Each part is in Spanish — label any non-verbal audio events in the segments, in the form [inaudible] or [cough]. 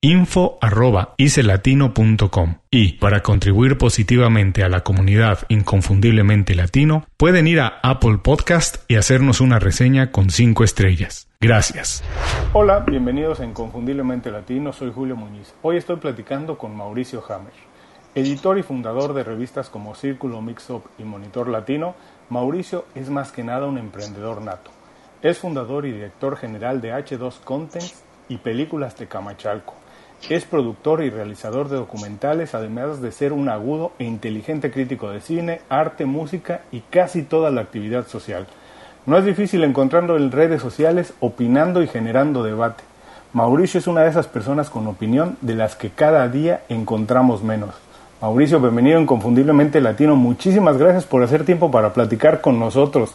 info.icelatino.com y para contribuir positivamente a la comunidad inconfundiblemente latino pueden ir a Apple Podcast y hacernos una reseña con 5 estrellas. Gracias. Hola, bienvenidos a Inconfundiblemente Latino, soy Julio Muñiz. Hoy estoy platicando con Mauricio Hammer. Editor y fundador de revistas como Círculo Mixup y Monitor Latino, Mauricio es más que nada un emprendedor nato. Es fundador y director general de H2 Contents y Películas de Camachalco es productor y realizador de documentales, además de ser un agudo e inteligente crítico de cine, arte, música y casi toda la actividad social. No es difícil encontrarlo en redes sociales opinando y generando debate. Mauricio es una de esas personas con opinión de las que cada día encontramos menos. Mauricio, bienvenido Inconfundiblemente Latino. Muchísimas gracias por hacer tiempo para platicar con nosotros.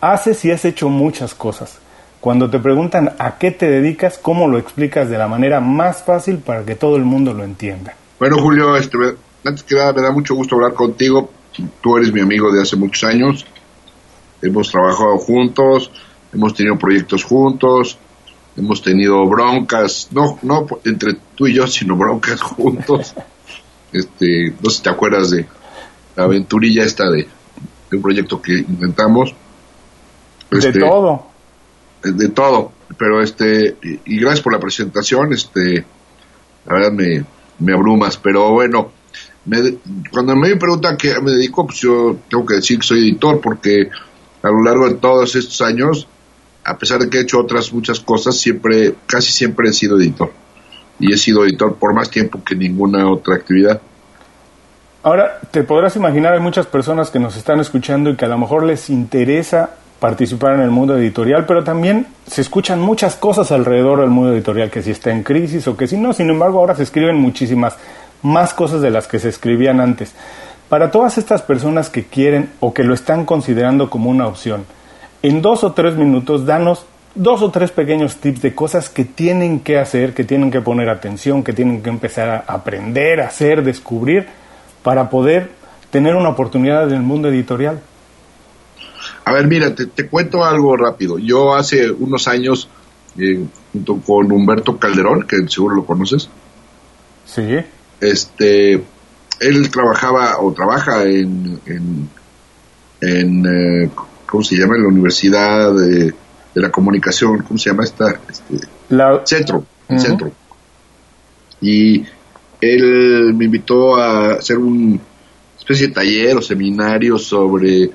Haces y has hecho muchas cosas. Cuando te preguntan a qué te dedicas, ¿cómo lo explicas de la manera más fácil para que todo el mundo lo entienda? Bueno, Julio, este, antes que nada me da mucho gusto hablar contigo. Tú eres mi amigo de hace muchos años. Hemos trabajado juntos, hemos tenido proyectos juntos, hemos tenido broncas, no, no entre tú y yo, sino broncas juntos. [laughs] este, no sé si te acuerdas de la aventurilla esta de, un proyecto que inventamos. de este, todo de todo, pero este, y, gracias por la presentación, este, la verdad me, me abrumas, pero bueno, me, cuando me preguntan qué me dedico, pues yo tengo que decir que soy editor, porque a lo largo de todos estos años, a pesar de que he hecho otras muchas cosas, siempre, casi siempre he sido editor. Y he sido editor por más tiempo que ninguna otra actividad. Ahora, te podrás imaginar, hay muchas personas que nos están escuchando y que a lo mejor les interesa participar en el mundo editorial, pero también se escuchan muchas cosas alrededor del mundo editorial, que si está en crisis o que si no, sin embargo ahora se escriben muchísimas más cosas de las que se escribían antes. Para todas estas personas que quieren o que lo están considerando como una opción, en dos o tres minutos danos dos o tres pequeños tips de cosas que tienen que hacer, que tienen que poner atención, que tienen que empezar a aprender, hacer, descubrir, para poder tener una oportunidad en el mundo editorial. A ver, mira, te, cuento algo rápido. Yo hace unos años, eh, junto con Humberto Calderón, que seguro lo conoces. Sí. Este, él trabajaba o trabaja en, en, eh, ¿cómo se llama? En la Universidad de, la Comunicación, ¿cómo se llama esta? Este, la... Centro, Centro. Y él me invitó a hacer un especie de taller o seminario sobre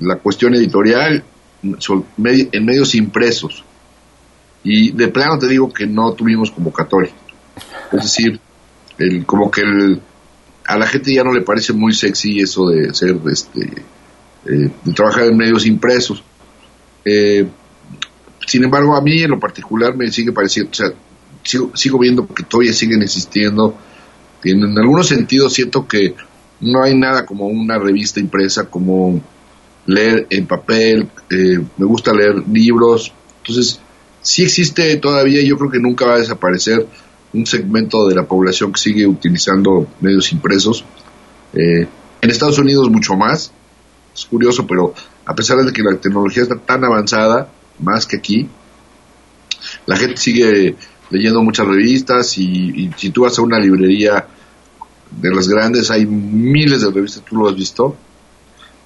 la cuestión editorial en medios impresos. Y de plano te digo que no tuvimos convocatoria. Es decir, el, como que el, a la gente ya no le parece muy sexy eso de ser, este, eh, de trabajar en medios impresos. Eh, sin embargo, a mí en lo particular me sigue pareciendo, o sea, sigo, viendo que todavía siguen existiendo. En, en algunos sentidos siento que no hay nada como una revista impresa, como leer en papel, eh, me gusta leer libros. Entonces, sí existe todavía, yo creo que nunca va a desaparecer un segmento de la población que sigue utilizando medios impresos. Eh, en Estados Unidos mucho más. Es curioso, pero a pesar de que la tecnología está tan avanzada, más que aquí, la gente sigue leyendo muchas revistas y, si tú vas a una librería de las grandes hay miles de revistas, tú lo has visto,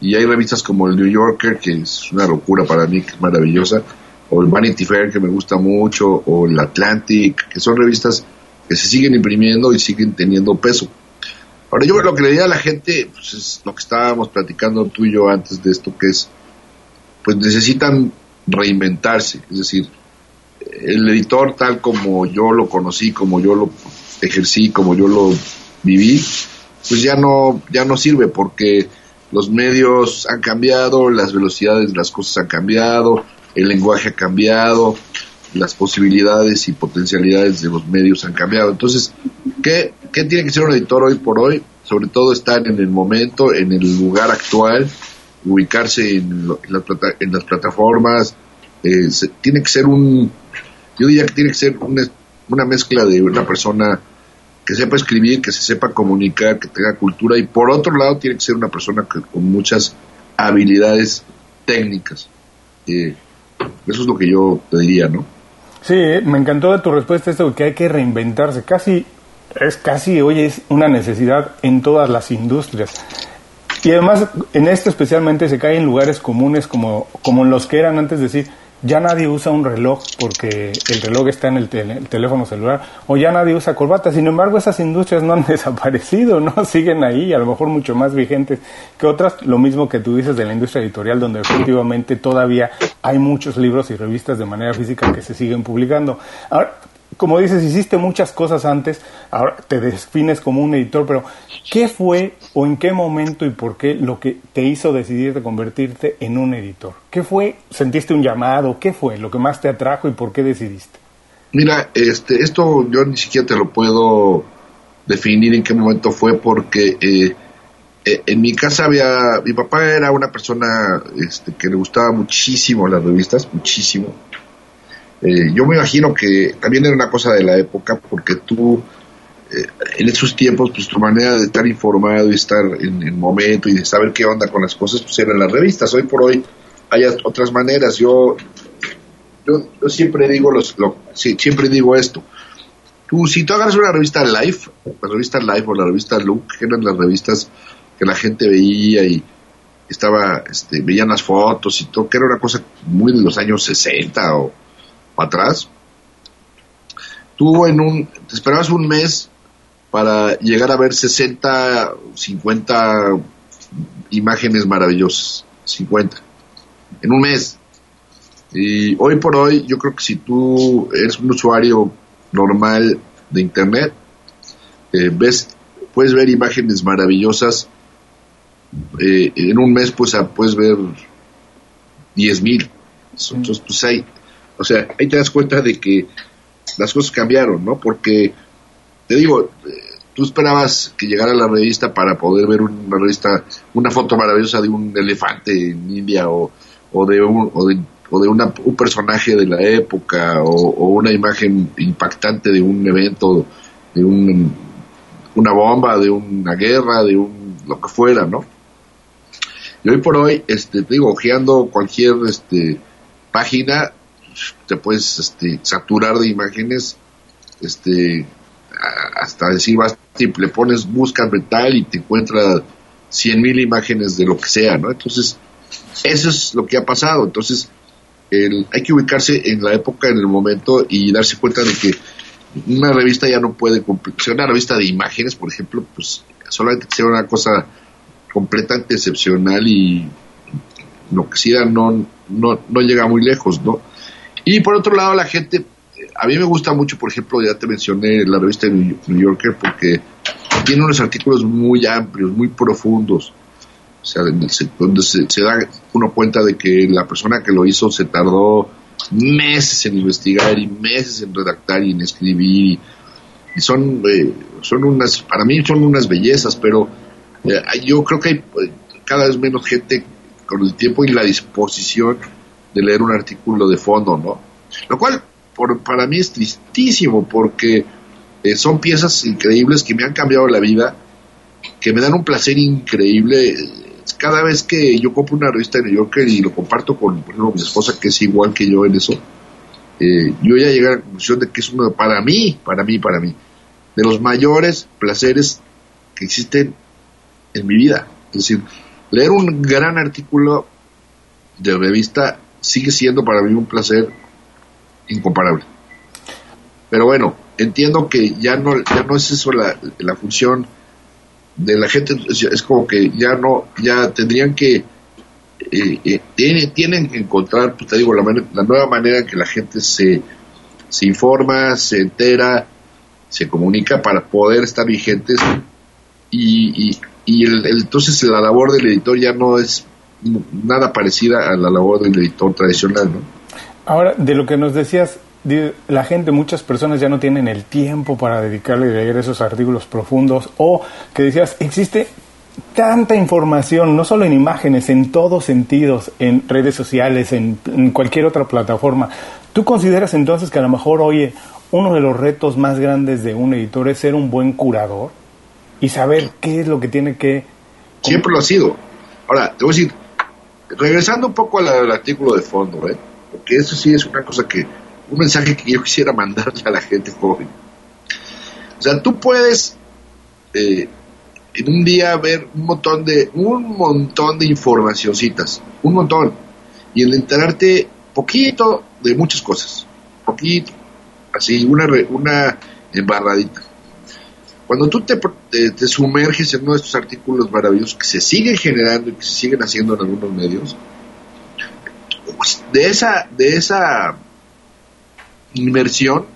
y hay revistas como el New Yorker, que es una locura para mí, que es maravillosa, o el Vanity Fair, que me gusta mucho, o el Atlantic, que son revistas que se siguen imprimiendo y siguen teniendo peso. Ahora, yo lo que le diría a la gente, pues es lo que estábamos platicando tú y yo antes de esto, que es, pues necesitan reinventarse, es decir, el editor tal como yo lo conocí, como yo lo ejercí, como yo lo viví, pues ya no, ya no sirve porque los medios han cambiado, las velocidades de las cosas han cambiado, el lenguaje ha cambiado, las posibilidades y potencialidades de los medios han cambiado. Entonces, ¿qué, tiene que ser un editor hoy por hoy? Sobre todo estar en el momento, en el lugar actual, ubicarse en, las, en las, plataformas. Eh, tiene que ser un, yo diría que tiene que ser una mezcla de una persona que sepa escribir, que se sepa comunicar, que tenga cultura y por otro lado tiene que ser una persona con muchas habilidades técnicas. Eh, eso es lo que yo te diría, ¿no? Sí, me encantó de tu respuesta esto que hay que reinventarse. Casi, es casi, hoy es una necesidad en todas las industrias. Y además, en esto especialmente se cae en lugares comunes como, como en los que eran antes de decir, ya nadie usa un reloj porque el reloj está en el, teléfono celular o ya nadie usa corbata. Sin embargo, esas industrias no han [laughs] desaparecido, no siguen ahí, a lo mejor mucho más vigentes que otras. Lo mismo que tú dices de la industria editorial, donde efectivamente todavía hay muchos libros y revistas de manera física que se siguen publicando. Ahora, como dices, hiciste muchas cosas antes, ahora te defines como un editor, pero ¿qué fue o en qué momento y por qué lo que te hizo decidir de convertirte en un editor? ¿Qué fue? ¿Sentiste un llamado? ¿Qué fue lo que más te atrajo y por qué decidiste? Mira, este, esto yo ni siquiera te lo puedo definir en qué momento fue porque eh, eh, en mi casa había, mi papá era una persona este, que le gustaba muchísimo las revistas, muchísimo eh, yo me imagino que también era una cosa de la época, porque tú, eh, en esos tiempos, pues tu manera de estar informado y estar en el momento y de saber qué onda con las cosas, pues eran las revistas. Hoy por hoy hay otras maneras. Yo, yo, siempre digo los, siempre digo esto. Tú, si tú agarras una revista Life, la revista Life o la revista Look, que eran las revistas que la gente veía y estaba, este, veían las fotos y todo, que era una cosa muy de los años 60 o atrás, tú en un, te esperabas un mes para llegar a ver 60, 50 imágenes maravillosas, 50, en un mes. Y hoy por hoy, yo creo que si tú eres un usuario normal de Internet, eh, ves, puedes ver imágenes maravillosas. Eh, en un mes, pues, puedes ver 10 mil. Entonces, pues hay, o sea, ahí te das cuenta de que las cosas cambiaron, ¿no? Porque, te digo, eh, tú esperabas que llegara la revista para poder ver una revista, una foto maravillosa de un elefante en India o, o de un, o de, o de una, un personaje de la época o, una imagen impactante de un evento, de un, una bomba, de una guerra, de un, lo que fuera, ¿no? Y hoy por hoy, este, te digo, ojeando cualquier, este, página, te puedes este, saturar de imágenes, este, hasta decir, vas, le pones, busca tal y te encuentra cien mil imágenes de lo que sea, ¿no? Entonces, eso es lo que ha pasado. Entonces, hay que ubicarse en la época, en el momento y darse cuenta de que una revista ya no puede ser una revista de imágenes, por ejemplo, pues solamente sea una cosa completamente excepcional y lo que sea no, no, no llega muy lejos, ¿no? Y por otro lado, la gente, a mí me gusta mucho, por ejemplo, ya te mencioné la revista New Yorker, porque tiene unos artículos muy amplios, muy profundos. O sea, donde se, da uno cuenta de que la persona que lo hizo se tardó meses en investigar y meses en redactar y en escribir. Y, son, eh, son unas, para mí son unas bellezas, pero eh, yo creo que hay eh, cada vez menos gente con el tiempo y la disposición de leer un artículo de fondo, ¿no? Lo cual por, para mí es tristísimo porque eh, son piezas increíbles que me han cambiado la vida, que me dan un placer increíble. Cada vez que yo compro una revista de New Yorker y lo comparto con, por ejemplo, mi esposa, que es igual que yo en eso, eh, yo ya llegué a la conclusión de que es uno, para mí, para mí, para mí, de los mayores placeres que existen en mi vida. Es decir, leer un gran artículo de revista sigue siendo para mí un placer incomparable. Pero bueno, entiendo que ya no, ya no es eso la, la función de la gente, es, como que ya no, ya tendrían que, eh, eh, tienen, que encontrar, pues te digo, la, la nueva manera en que la gente se, se informa, se entera, se comunica para poder estar vigentes y, y, y el, entonces la labor del editor ya no es nada parecida a la labor del editor tradicional, ¿no? Ahora, de lo que nos decías, la gente, muchas personas ya no tienen el tiempo para dedicarle a leer esos artículos profundos o que decías, existe tanta información, no solo en imágenes, en todos sentidos, en redes sociales, en, cualquier otra plataforma. ¿Tú consideras entonces que a lo mejor, oye, uno de los retos más grandes de un editor es ser un buen curador y saber qué es lo que tiene que... Siempre lo ha sido. Ahora, te voy a decir, regresando un poco al, artículo de fondo, ¿eh? porque eso sí es una cosa que un mensaje que yo quisiera [laughs] mandarle a la gente joven. O sea, tú puedes eh, en un día ver un montón de un montón de informacioncitas, un montón, y en enterarte poquito de muchas cosas, poquito, así una una embarradita. Cuando tú te, te, sumerges en uno de estos artículos maravillosos que se siguen generando y que se siguen haciendo en algunos medios, pues, de esa de esa inmersión,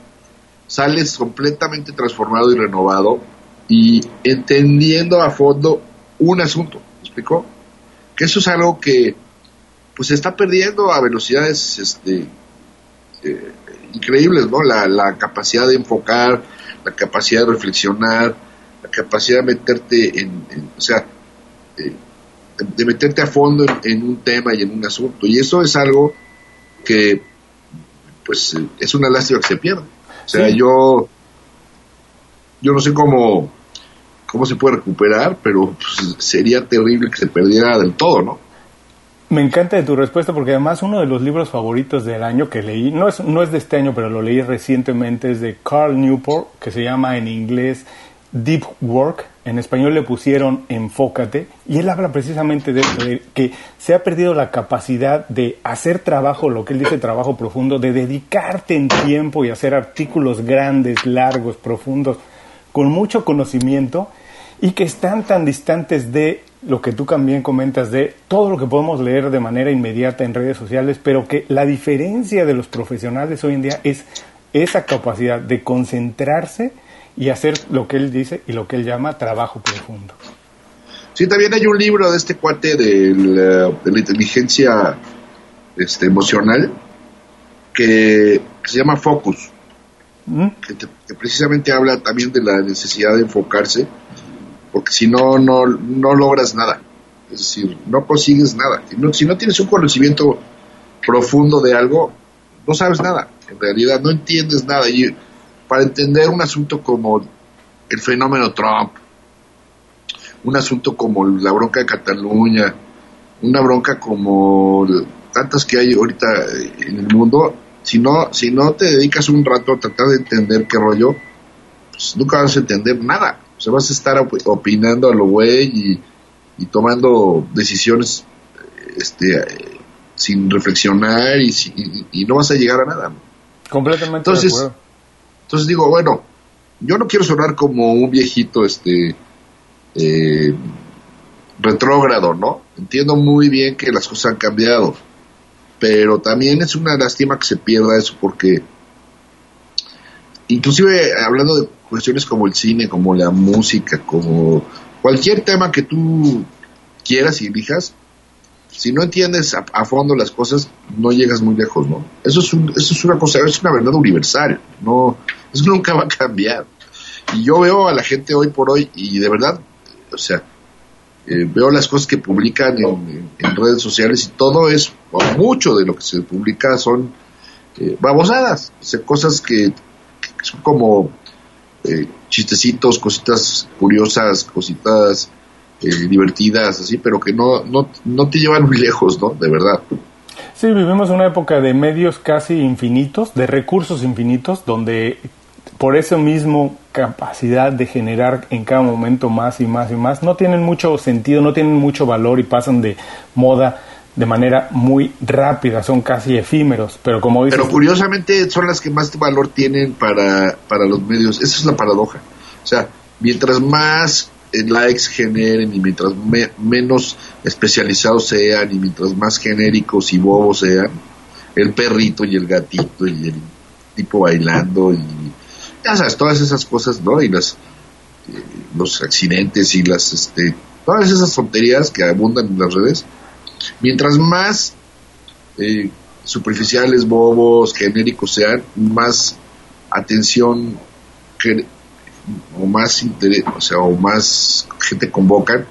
sales completamente transformado y renovado y entendiendo a fondo un asunto. ¿Me explicó? Que eso es algo que pues se está perdiendo a velocidades este, eh, increíbles, ¿no? La, capacidad de enfocar, la capacidad de reflexionar, la capacidad de meterte en, o sea, eh, de meterte a fondo en, un tema y en un asunto. Y eso es algo que pues es una lástima que se pierda. O sea, yo, yo no sé cómo, cómo se puede recuperar, pero pues, sería terrible que se perdiera del todo, ¿no? Me encanta de tu respuesta porque además uno de los libros favoritos del año que leí, no es, no es de este año, pero lo leí recientemente, es de Carl Newport, que se llama en inglés Deep Work, en español le pusieron Enfócate, y él habla precisamente de de que se ha perdido la capacidad de hacer trabajo, lo que él dice trabajo profundo, de dedicarte en tiempo y hacer artículos grandes, largos, profundos, con mucho conocimiento, y que están tan distantes de lo que tú también comentas, de todo lo que podemos leer de manera inmediata en redes sociales, pero que la diferencia de los profesionales hoy en día es esa capacidad de concentrarse, y hacer lo que él dice y lo que él llama trabajo profundo. Sí, también hay un libro de este cuate de la, inteligencia este, emocional que, se llama Focus, ¿Mm? que, precisamente habla también de la necesidad de enfocarse, porque si no, no, no logras nada. Es decir, no consigues nada. Si no, tienes un conocimiento profundo de algo, no sabes nada. En realidad no entiendes nada. Y para entender un asunto como el fenómeno Trump, un asunto como la bronca de Cataluña, una bronca como tantas que hay ahorita en el mundo, si no, si no te dedicas un rato a tratar de entender qué rollo, pues nunca vas a entender nada. O sea, vas a estar opinando a lo güey y, tomando decisiones este, sin reflexionar y, y, no vas a llegar a nada. Completamente Entonces, de acuerdo. Entonces digo, bueno, yo no quiero sonar como un viejito, este, eh, retrógrado, ¿no? Entiendo muy bien que las cosas han cambiado, pero también es una lástima que se pierda eso porque, inclusive hablando de cuestiones como el cine, como la música, como cualquier tema que tú quieras y elijas, si no entiendes a, fondo las cosas, no llegas muy lejos, ¿no? Eso es, eso es una cosa, es una verdad universal, no, eso [laughs] nunca va a cambiar. Y yo veo a la gente hoy por hoy y de verdad, o sea, eh, veo las cosas que publican en, redes sociales y todo es, o mucho de lo que se publica son eh, babosadas, o cosas que, son como eh, chistecitos, cositas curiosas, cositas divertidas, así, pero que no, no, no te llevan muy lejos, ¿no? De verdad. Sí, vivimos una época de medios casi infinitos, de recursos infinitos, donde por eso mismo capacidad de generar en cada momento más y más y más, no tienen mucho sentido, no tienen mucho valor y pasan de moda de manera muy rápida, son casi efímeros, pero como dices... Pero curiosamente son las que más valor tienen para, para los medios, esa es la paradoja. O sea, mientras más eh, likes generen y mientras menos especializados sean y mientras más genéricos y bobos sean, el perrito y el gatito y el tipo bailando y ya sabes, todas esas cosas, ¿no? Y las eh, los accidentes y las este todas esas tonterías que abundan en las redes, mientras más eh, superficiales, bobos, genéricos sean, más atención o más interés, o sea, o más gente convocan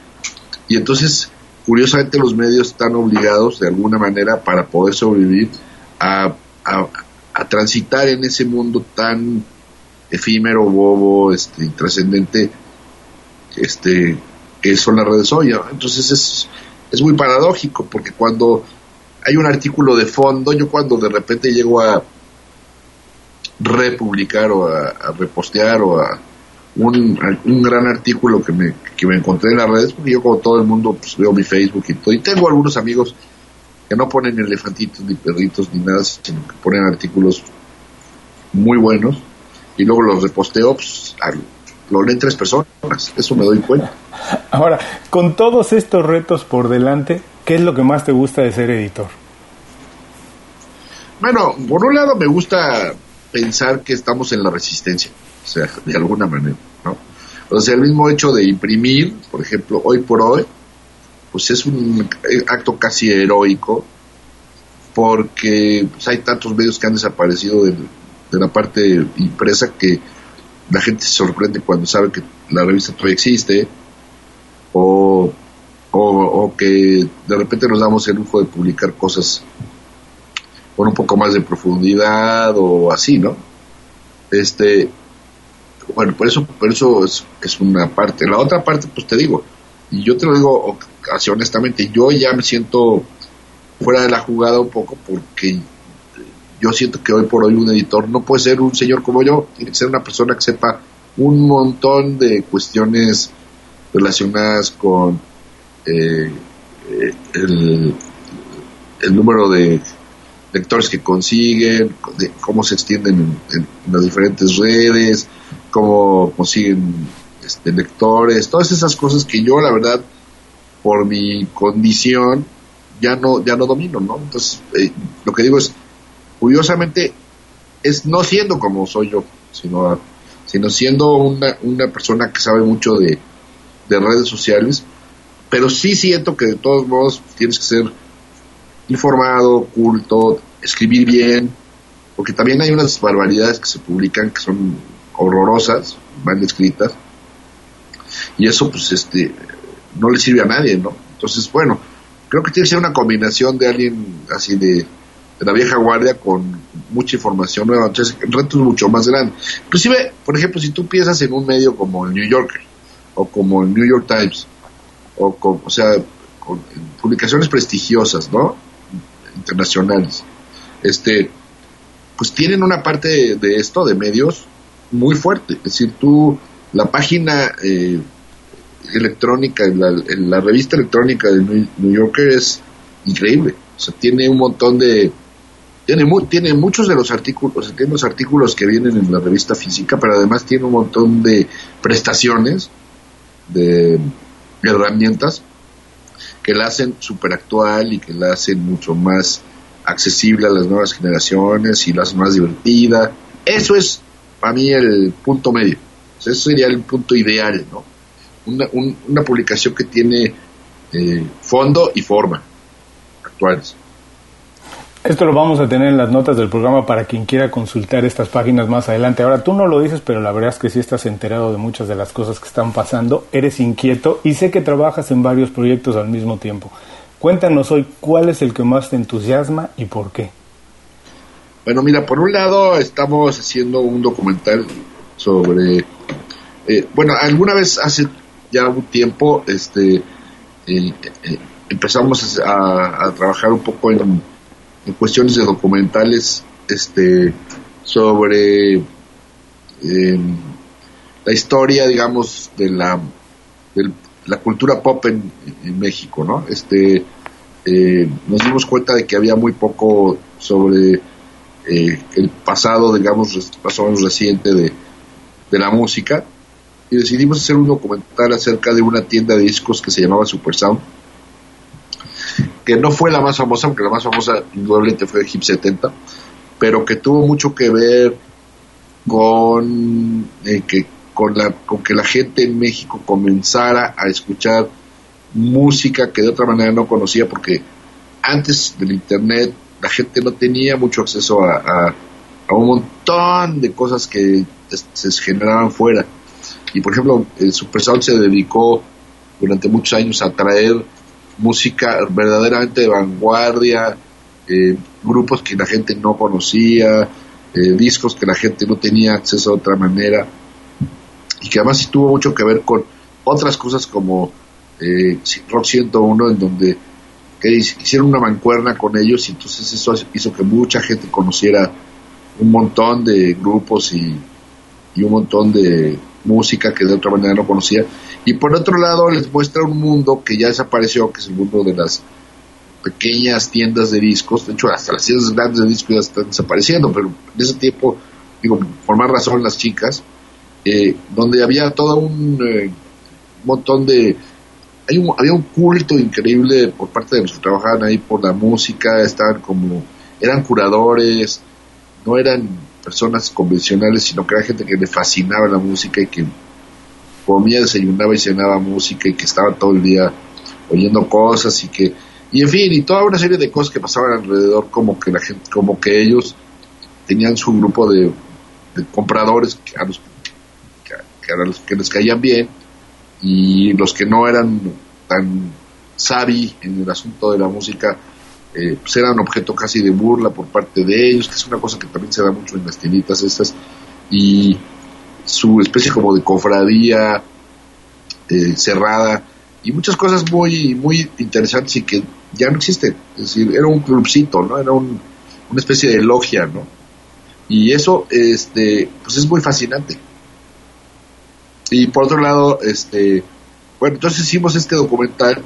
y entonces curiosamente los medios están obligados de alguna manera para poder sobrevivir a, a, transitar en ese mundo tan efímero, bobo, este, trascendente, este, que son las redes hoy. Entonces es, es muy paradójico porque cuando hay un artículo de fondo, yo cuando de repente llego a republicar o a repostear o a un, un gran artículo que me, que me encontré en las redes, porque yo como todo el mundo pues, veo mi Facebook y todo, y tengo algunos amigos que no ponen elefantitos ni perritos ni nada, sino que ponen artículos muy buenos y luego los reposteo, pues, lo leen tres personas, eso me doy cuenta. Ahora, con todos estos retos por delante, ¿qué es lo que más te gusta de ser editor? Bueno, por un lado me gusta pensar que estamos en la resistencia o sea, de alguna manera, ¿no? O sea, el mismo hecho de imprimir, por ejemplo, hoy por hoy, pues es un acto casi heroico, porque pues, hay tantos medios que han desaparecido de, la parte impresa que la gente se sorprende cuando sabe que la revista todavía existe, o, o que de repente nos damos el lujo de publicar cosas con un poco más de profundidad o así, ¿no? Este, bueno, por eso, por eso es, es, una parte. La otra parte, pues te digo, y yo te lo digo así honestamente, yo ya me siento fuera de la jugada un poco porque yo siento que hoy por hoy un editor no puede ser un señor como yo, tiene que ser una persona que sepa un montón de cuestiones relacionadas con eh, el, el número de lectores que consiguen, cómo se extienden en, las diferentes redes, cómo consiguen este, lectores, todas esas cosas que yo la verdad por mi condición ya no ya no domino, ¿no? Entonces eh, lo que digo es curiosamente es no siendo como soy yo, sino sino siendo una, una persona que sabe mucho de, de redes sociales, pero sí siento que de todos modos tienes que ser informado, culto, escribir bien, porque también hay unas barbaridades que se publican que son horrorosas, mal escritas, y eso pues este no le sirve a nadie, ¿no? Entonces, bueno, creo que tiene que ser una combinación de alguien así de, la vieja guardia con mucha información nueva, entonces el reto es mucho más grande. Inclusive, por ejemplo, si tú piensas en un medio como el New Yorker, o como el New York Times, o, o sea, con publicaciones prestigiosas, ¿no? internacionales, este, pues tienen una parte de, esto, de medios, muy fuerte. Es decir, tú, la página eh, electrónica, la, la, revista electrónica de New Yorker es increíble. O sea, tiene un montón de... Tiene, tiene muchos de los artículos, tiene los artículos que vienen en la revista física, pero además tiene un montón de prestaciones, de herramientas que la hacen súper actual y que la hacen mucho más accesible a las nuevas generaciones y la hacen más divertida. Eso es para mí el punto medio. eso sería el punto ideal, ¿no? Una, una publicación que tiene eh, fondo y forma actuales. Esto lo vamos a tener en las notas del programa para quien quiera consultar estas páginas más adelante. Ahora tú no lo dices, pero la verdad es que sí estás enterado de muchas de las cosas que están pasando. Eres inquieto y sé que trabajas en varios proyectos al mismo tiempo. Cuéntanos hoy cuál es el que más te entusiasma y por qué. Bueno, mira, por un lado estamos haciendo un documental sobre, eh, bueno, alguna vez hace ya un tiempo, este, eh, eh, empezamos a, a, trabajar un poco en en cuestiones de documentales este sobre em, la historia digamos de la de la cultura pop en, México no este eh, nos dimos cuenta de que había muy poco sobre eh, el pasado digamos más reciente de, de la música y decidimos hacer un documental acerca de una tienda de discos que se llamaba Super Sound que no fue la más famosa, porque la más famosa indudablemente fue Hip 70, pero que tuvo mucho que ver con eh, que con la con que la gente en México comenzara a escuchar música que de otra manera no conocía porque antes del internet la gente no tenía mucho acceso a, a, un montón de cosas que se generaban fuera. Y por ejemplo el Super Sound se dedicó durante muchos años a traer música verdaderamente de vanguardia, eh, grupos que la gente no conocía, eh, discos que la gente no tenía acceso de otra manera, y que además tuvo mucho que ver con otras cosas como eh, Rock 101, en donde hicieron una mancuerna con ellos, y entonces eso hizo que mucha gente conociera un montón de grupos y, y un montón de música que de otra manera no conocía. Y por otro lado les muestra un mundo que ya desapareció, que es el mundo de las pequeñas tiendas de discos. De hecho, hasta las tiendas grandes de discos ya están desapareciendo, pero en ese tiempo, digo, por más razón las chicas, eh, donde había todo un eh, montón de... Hay había un culto increíble por parte de los que trabajaban ahí por la música, estaban como... eran curadores, no eran personas convencionales, sino que era gente que le fascinaba la música y que comía, desayunaba y cenaba música y que estaba todo el día oyendo cosas y que y en fin y toda una serie de cosas que pasaban alrededor como que la gente como que ellos tenían su grupo de, compradores que a los que, a los que les caían bien y los que no eran tan sabi en el asunto de la música eh, pues eran objeto casi de burla por parte de ellos, que es una cosa que también se da mucho en las tienditas estas, y su especie como de cofradía eh, cerrada, y muchas cosas muy, muy interesantes y que ya no existen. Es decir, era un clubcito, ¿no? Era una especie de logia, ¿no? Y eso, este, pues es muy fascinante. Y por otro lado, este, bueno, entonces hicimos este documental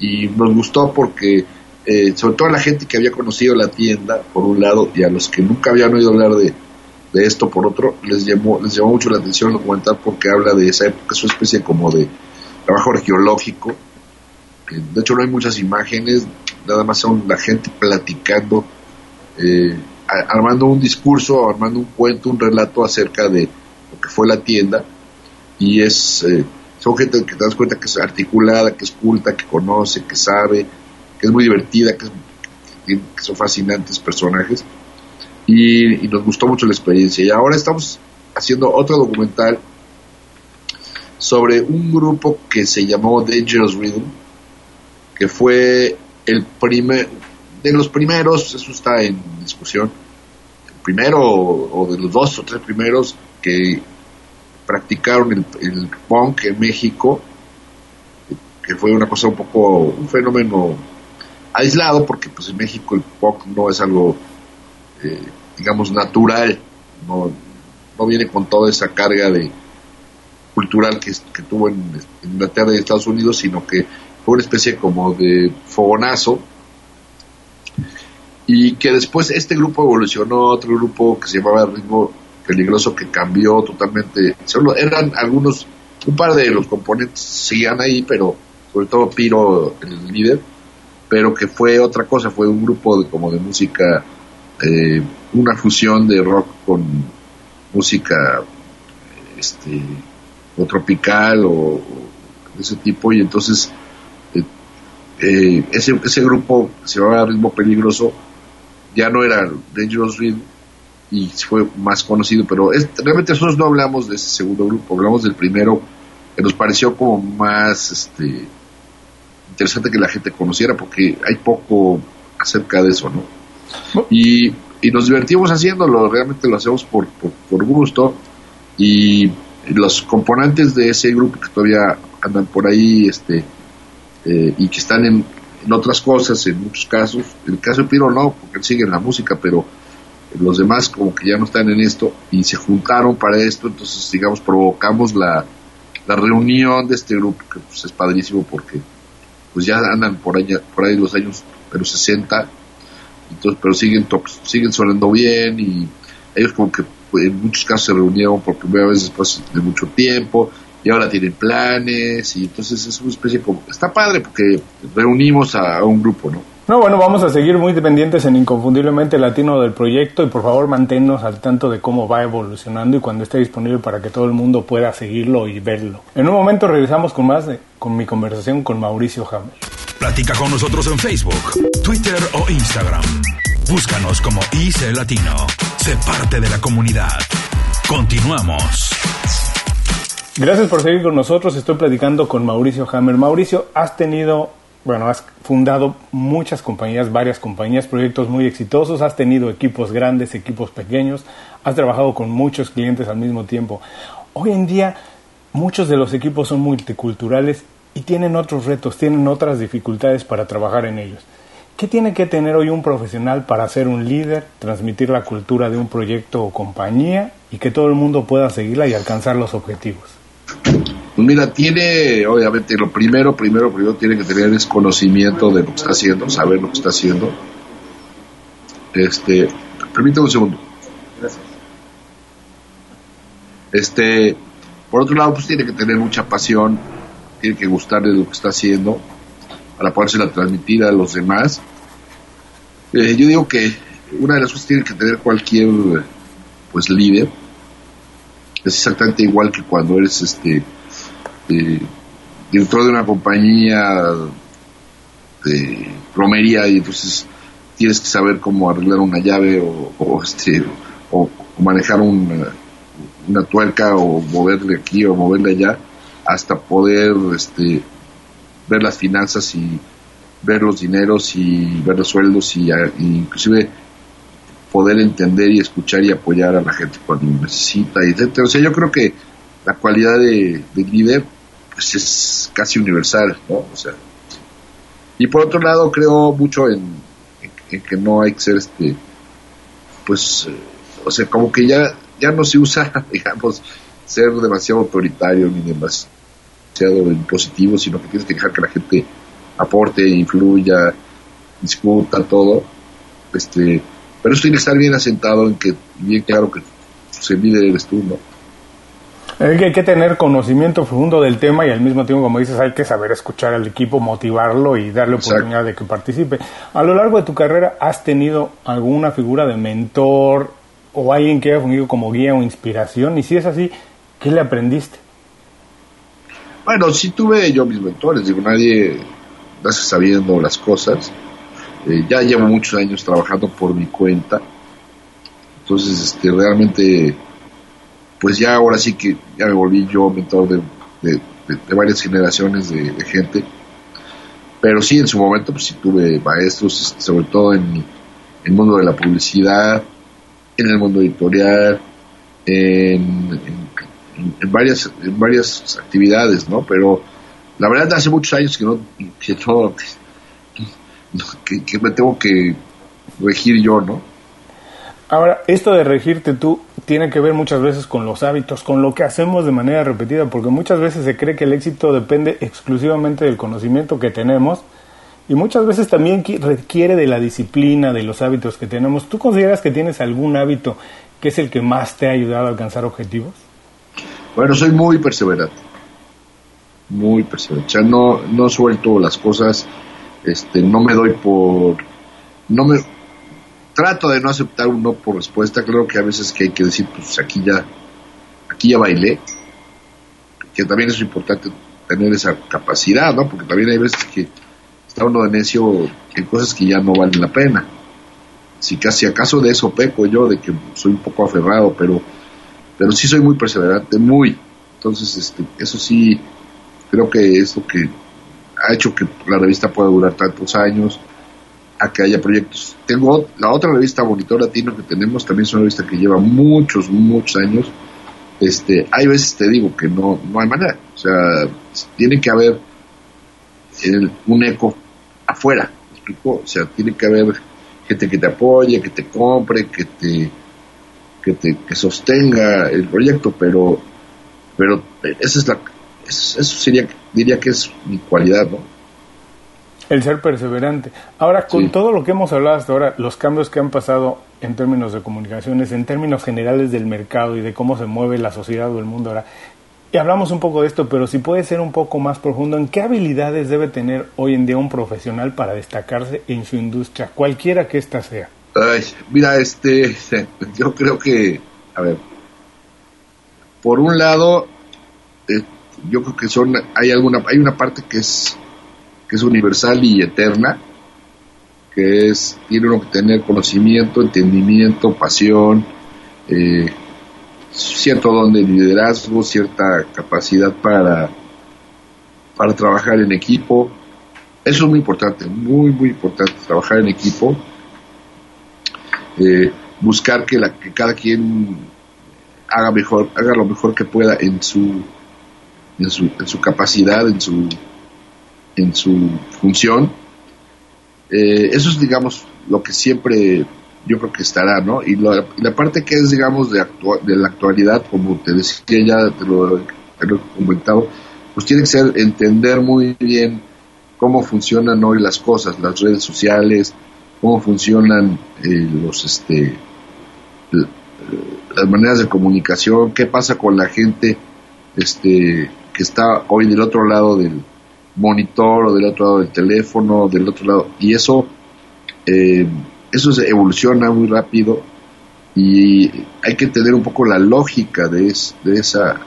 y nos gustó porque eh, sobre todo a la gente que había conocido la tienda, por un lado, y a los que nunca habían oído hablar de, esto, por otro, les llamó, les llamó mucho la atención el documental porque habla de esa época, es una especie como de trabajo arqueológico. de hecho, no hay muchas imágenes, nada más son la gente platicando, eh, armando un discurso, armando un cuento, un relato acerca de lo que fue la tienda. Y es, eh, son gente que te das cuenta que es articulada, que es culta, que conoce, que sabe, que es muy divertida, que, son fascinantes personajes y, nos gustó mucho la experiencia. Y ahora estamos haciendo otro documental sobre un grupo que se llamó Dangerous Rhythm, que fue el primer, de los primeros, eso está en discusión, el primero o de los dos o tres primeros que practicaron el punk en México, que fue una cosa un poco, un fenómeno aislado, porque pues en México el pop no es algo, eh, digamos, natural, no, no viene con toda esa carga de cultural que, tuvo en, Inglaterra y Estados Unidos, sino que fue una especie como de fogonazo. Y que después este grupo evolucionó otro grupo que se llamaba Ritmo Peligroso que cambió totalmente, solo eran algunos, un par de los componentes seguían ahí, pero sobre todo Piro, el líder, pero que fue otra cosa, fue un grupo de, como de música, eh, una fusión de rock con música este, o tropical o, de ese tipo, y entonces eh, eh, ese, ese grupo se llamaba Ritmo Peligroso, ya no era Dangerous Rhythm, y fue más conocido, pero realmente nosotros no hablamos de ese segundo grupo, hablamos del primero, que nos pareció como más este interesante que la gente conociera porque hay poco acerca de eso, ¿no? Y, nos divertimos haciéndolo, realmente lo hacemos por, por, gusto y los componentes de ese grupo que todavía andan por ahí este eh, y que están en, en otras cosas, en muchos casos. El caso de Piro no, porque él sigue en la música, pero los demás como que ya no están en esto y se juntaron para esto, entonces digamos provocamos la, la reunión de este grupo que pues, es padrísimo porque pues ya andan por ahí, por ahí los años pero 60 entonces pero siguen siguen sonando bien y ellos como que pues, en muchos casos se reunieron por primera vez después de mucho tiempo y ahora tienen planes y entonces es una especie como está padre porque reunimos a un grupo no no, bueno, vamos a seguir muy dependientes en Inconfundiblemente Latino del proyecto y por favor manténnos al tanto de cómo va evolucionando y cuando esté disponible para que todo el mundo pueda seguirlo y verlo. En un momento regresamos con más de, con mi conversación con Mauricio Hammer. Platica con nosotros en Facebook, Twitter o Instagram. Búscanos como IC Latino. Sé parte de la comunidad. Continuamos. Gracias por seguir con nosotros. Estoy platicando con Mauricio Hammer. Mauricio, has tenido bueno, has fundado muchas compañías, varias compañías, proyectos muy exitosos, has tenido equipos grandes, equipos pequeños, has trabajado con muchos clientes al mismo tiempo. Hoy en día muchos de los equipos son multiculturales y tienen otros retos, tienen otras dificultades para trabajar en ellos. ¿Qué tiene que tener hoy un profesional para ser un líder, transmitir la cultura de un proyecto o compañía y que todo el mundo pueda seguirla y alcanzar los objetivos? Pues mira, tiene, obviamente, lo primero, primero, primero tiene que tener es conocimiento de lo que está haciendo, saber lo que está haciendo. Este, permítame un segundo. Gracias. Este, por otro lado, pues tiene que tener mucha pasión, tiene que gustarle lo que está haciendo para podérsela transmitir a los demás. Eh, yo digo que una de las cosas que tiene que tener cualquier pues líder es exactamente igual que cuando eres este director de una compañía de romería y entonces tienes que saber cómo arreglar una llave o, este o, manejar una, una, tuerca o moverle aquí o moverle allá hasta poder este ver las finanzas y ver los dineros y ver los sueldos y, inclusive poder entender y escuchar y apoyar a la gente cuando necesita, etcétera. O sea, yo creo que la cualidad de, líder pues es casi universal, ¿no? O sea, y por otro lado creo mucho en, que no hay que ser este, pues, eh, o sea, como que ya, ya no se usa, [laughs] digamos, ser demasiado autoritario ni demasiado impositivo, sino que tienes que dejar que la gente aporte, influya, discuta todo, este, pero eso tiene que estar bien asentado en que, bien claro que se líder eres tú, ¿no? Hay que tener conocimiento profundo del tema y al mismo tiempo, como dices, hay que saber escuchar al equipo, motivarlo y darle oportunidad de que participe. A lo largo de tu carrera, ¿has tenido alguna figura de mentor o alguien que haya fungido como guía o inspiración? Y si es así, ¿qué le aprendiste? Bueno, sí tuve yo mis mentores, digo, nadie nace sabiendo las cosas. Eh, ya llevo muchos años trabajando por mi cuenta. Entonces, este, realmente pues ya ahora sí que ya me volví yo mentor de, varias generaciones de, gente. Pero sí, en su momento, pues sí tuve maestros, este, sobre todo en el mundo de la publicidad, en el mundo editorial, en, varias, en varias actividades, ¿no? Pero la verdad hace muchos años que no, que, que, que me tengo que regir yo, ¿no? Ahora, esto de regirte tú tiene que ver muchas veces con los hábitos, con lo que hacemos de manera repetida, porque muchas veces se cree que el éxito depende exclusivamente del conocimiento que tenemos y muchas veces también requiere de la disciplina, de los hábitos que tenemos. ¿Tú consideras que tienes algún hábito que es el que más te ha ayudado a alcanzar objetivos? Bueno, soy muy perseverante, muy perseverante. O sea, no, no suelto las cosas, este, no me doy por... No me, trato de no aceptar un no por respuesta. Creo que a veces que hay que decir, pues aquí ya, aquí ya bailé. Que también es importante tener esa capacidad, ¿no? Porque también hay veces que está uno de necio en cosas que ya no valen la pena. Si casi acaso de eso peco yo, de que soy un poco aferrado, pero, pero sí soy muy perseverante, muy. Entonces, este, eso sí, creo que es lo que ha hecho que la revista pueda durar tantos años a que haya proyectos. Tengo la otra revista Monitor Latino que tenemos, también es una revista que lleva muchos, muchos años. Este, hay veces te digo que no, no hay manera, o sea, tiene que haber un eco afuera. O sea, tiene que haber gente que te apoye, que te compre, que te que te que sostenga el proyecto, pero pero esa es la eso, sería diría que es mi cualidad, ¿no? El ser perseverante. Ahora, con todo lo que hemos hablado hasta ahora, los cambios que han pasado en términos de comunicaciones, en términos generales del mercado y de cómo se mueve la sociedad o el mundo ahora, y hablamos un poco de esto, pero si puede ser un poco más profundo, ¿en qué habilidades debe tener hoy en día un profesional para destacarse en su industria, cualquiera que ésta sea? Ay, mira, este, [laughs] yo creo que, a ver, por un lado, eh, yo creo que son, hay alguna, hay una parte que es, que es universal y eterna, que es, tiene uno que tener conocimiento, entendimiento, pasión, eh, cierto don de liderazgo, cierta capacidad para, para trabajar en equipo. Eso es muy importante, muy, muy importante, trabajar en equipo. Eh, buscar que, la, que cada quien haga mejor, haga lo mejor que pueda en su, en su, en su capacidad, en su, en su función. Eh, eso es, digamos, lo que siempre yo creo que estará, ¿no? Y, la parte que es, digamos, de, de la actualidad, como te decía ya, te lo, te lo, he comentado, pues tiene que ser entender muy bien cómo funcionan hoy las cosas, las redes sociales, cómo funcionan eh, los, este, las maneras de comunicación, qué pasa con la gente, este, que está hoy del otro lado del monitor o del otro lado del teléfono, del otro lado, y eso, eh, eso se evoluciona muy rápido y hay que entender un poco la lógica de, de, esa,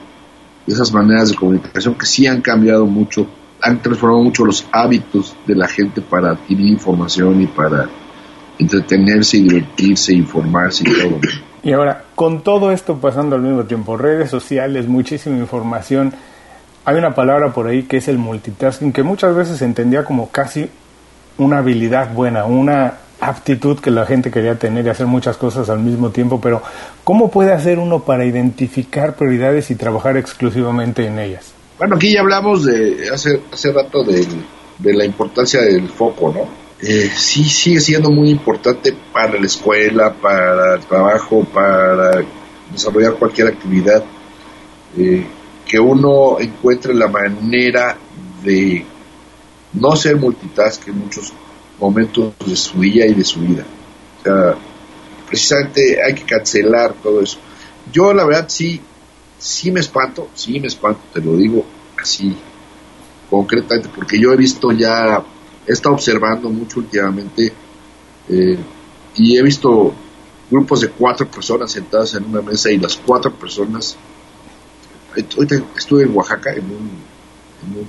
esas maneras de comunicación que sí han cambiado mucho, han transformado mucho los hábitos de la gente para adquirir información y para entretenerse, divertirse, informarse y todo. Y ahora, con todo esto pasando al mismo tiempo, redes sociales, muchísima información, hay una palabra por ahí que es el multitasking, que muchas veces se entendía como casi una habilidad buena, una aptitud que la gente quería tener y hacer muchas cosas al mismo tiempo, pero ¿cómo puede hacer uno para identificar prioridades y trabajar exclusivamente en ellas? Bueno, aquí ya hablamos de hace, hace rato de, de la importancia del foco, ¿no? Eh, sí sigue siendo muy importante para la escuela, para el trabajo, para desarrollar cualquier actividad, eh, que uno encuentre la manera de no ser multitask en muchos momentos de su día y de su vida. Precisamente hay que cancelar todo eso. Yo la verdad sí, sí me espanto, sí me espanto, te lo digo así concretamente, porque yo he visto ya, he estado observando mucho últimamente eh, y he visto grupos de cuatro personas sentadas en una mesa y las cuatro personas, ahorita estuve en Oaxaca en un,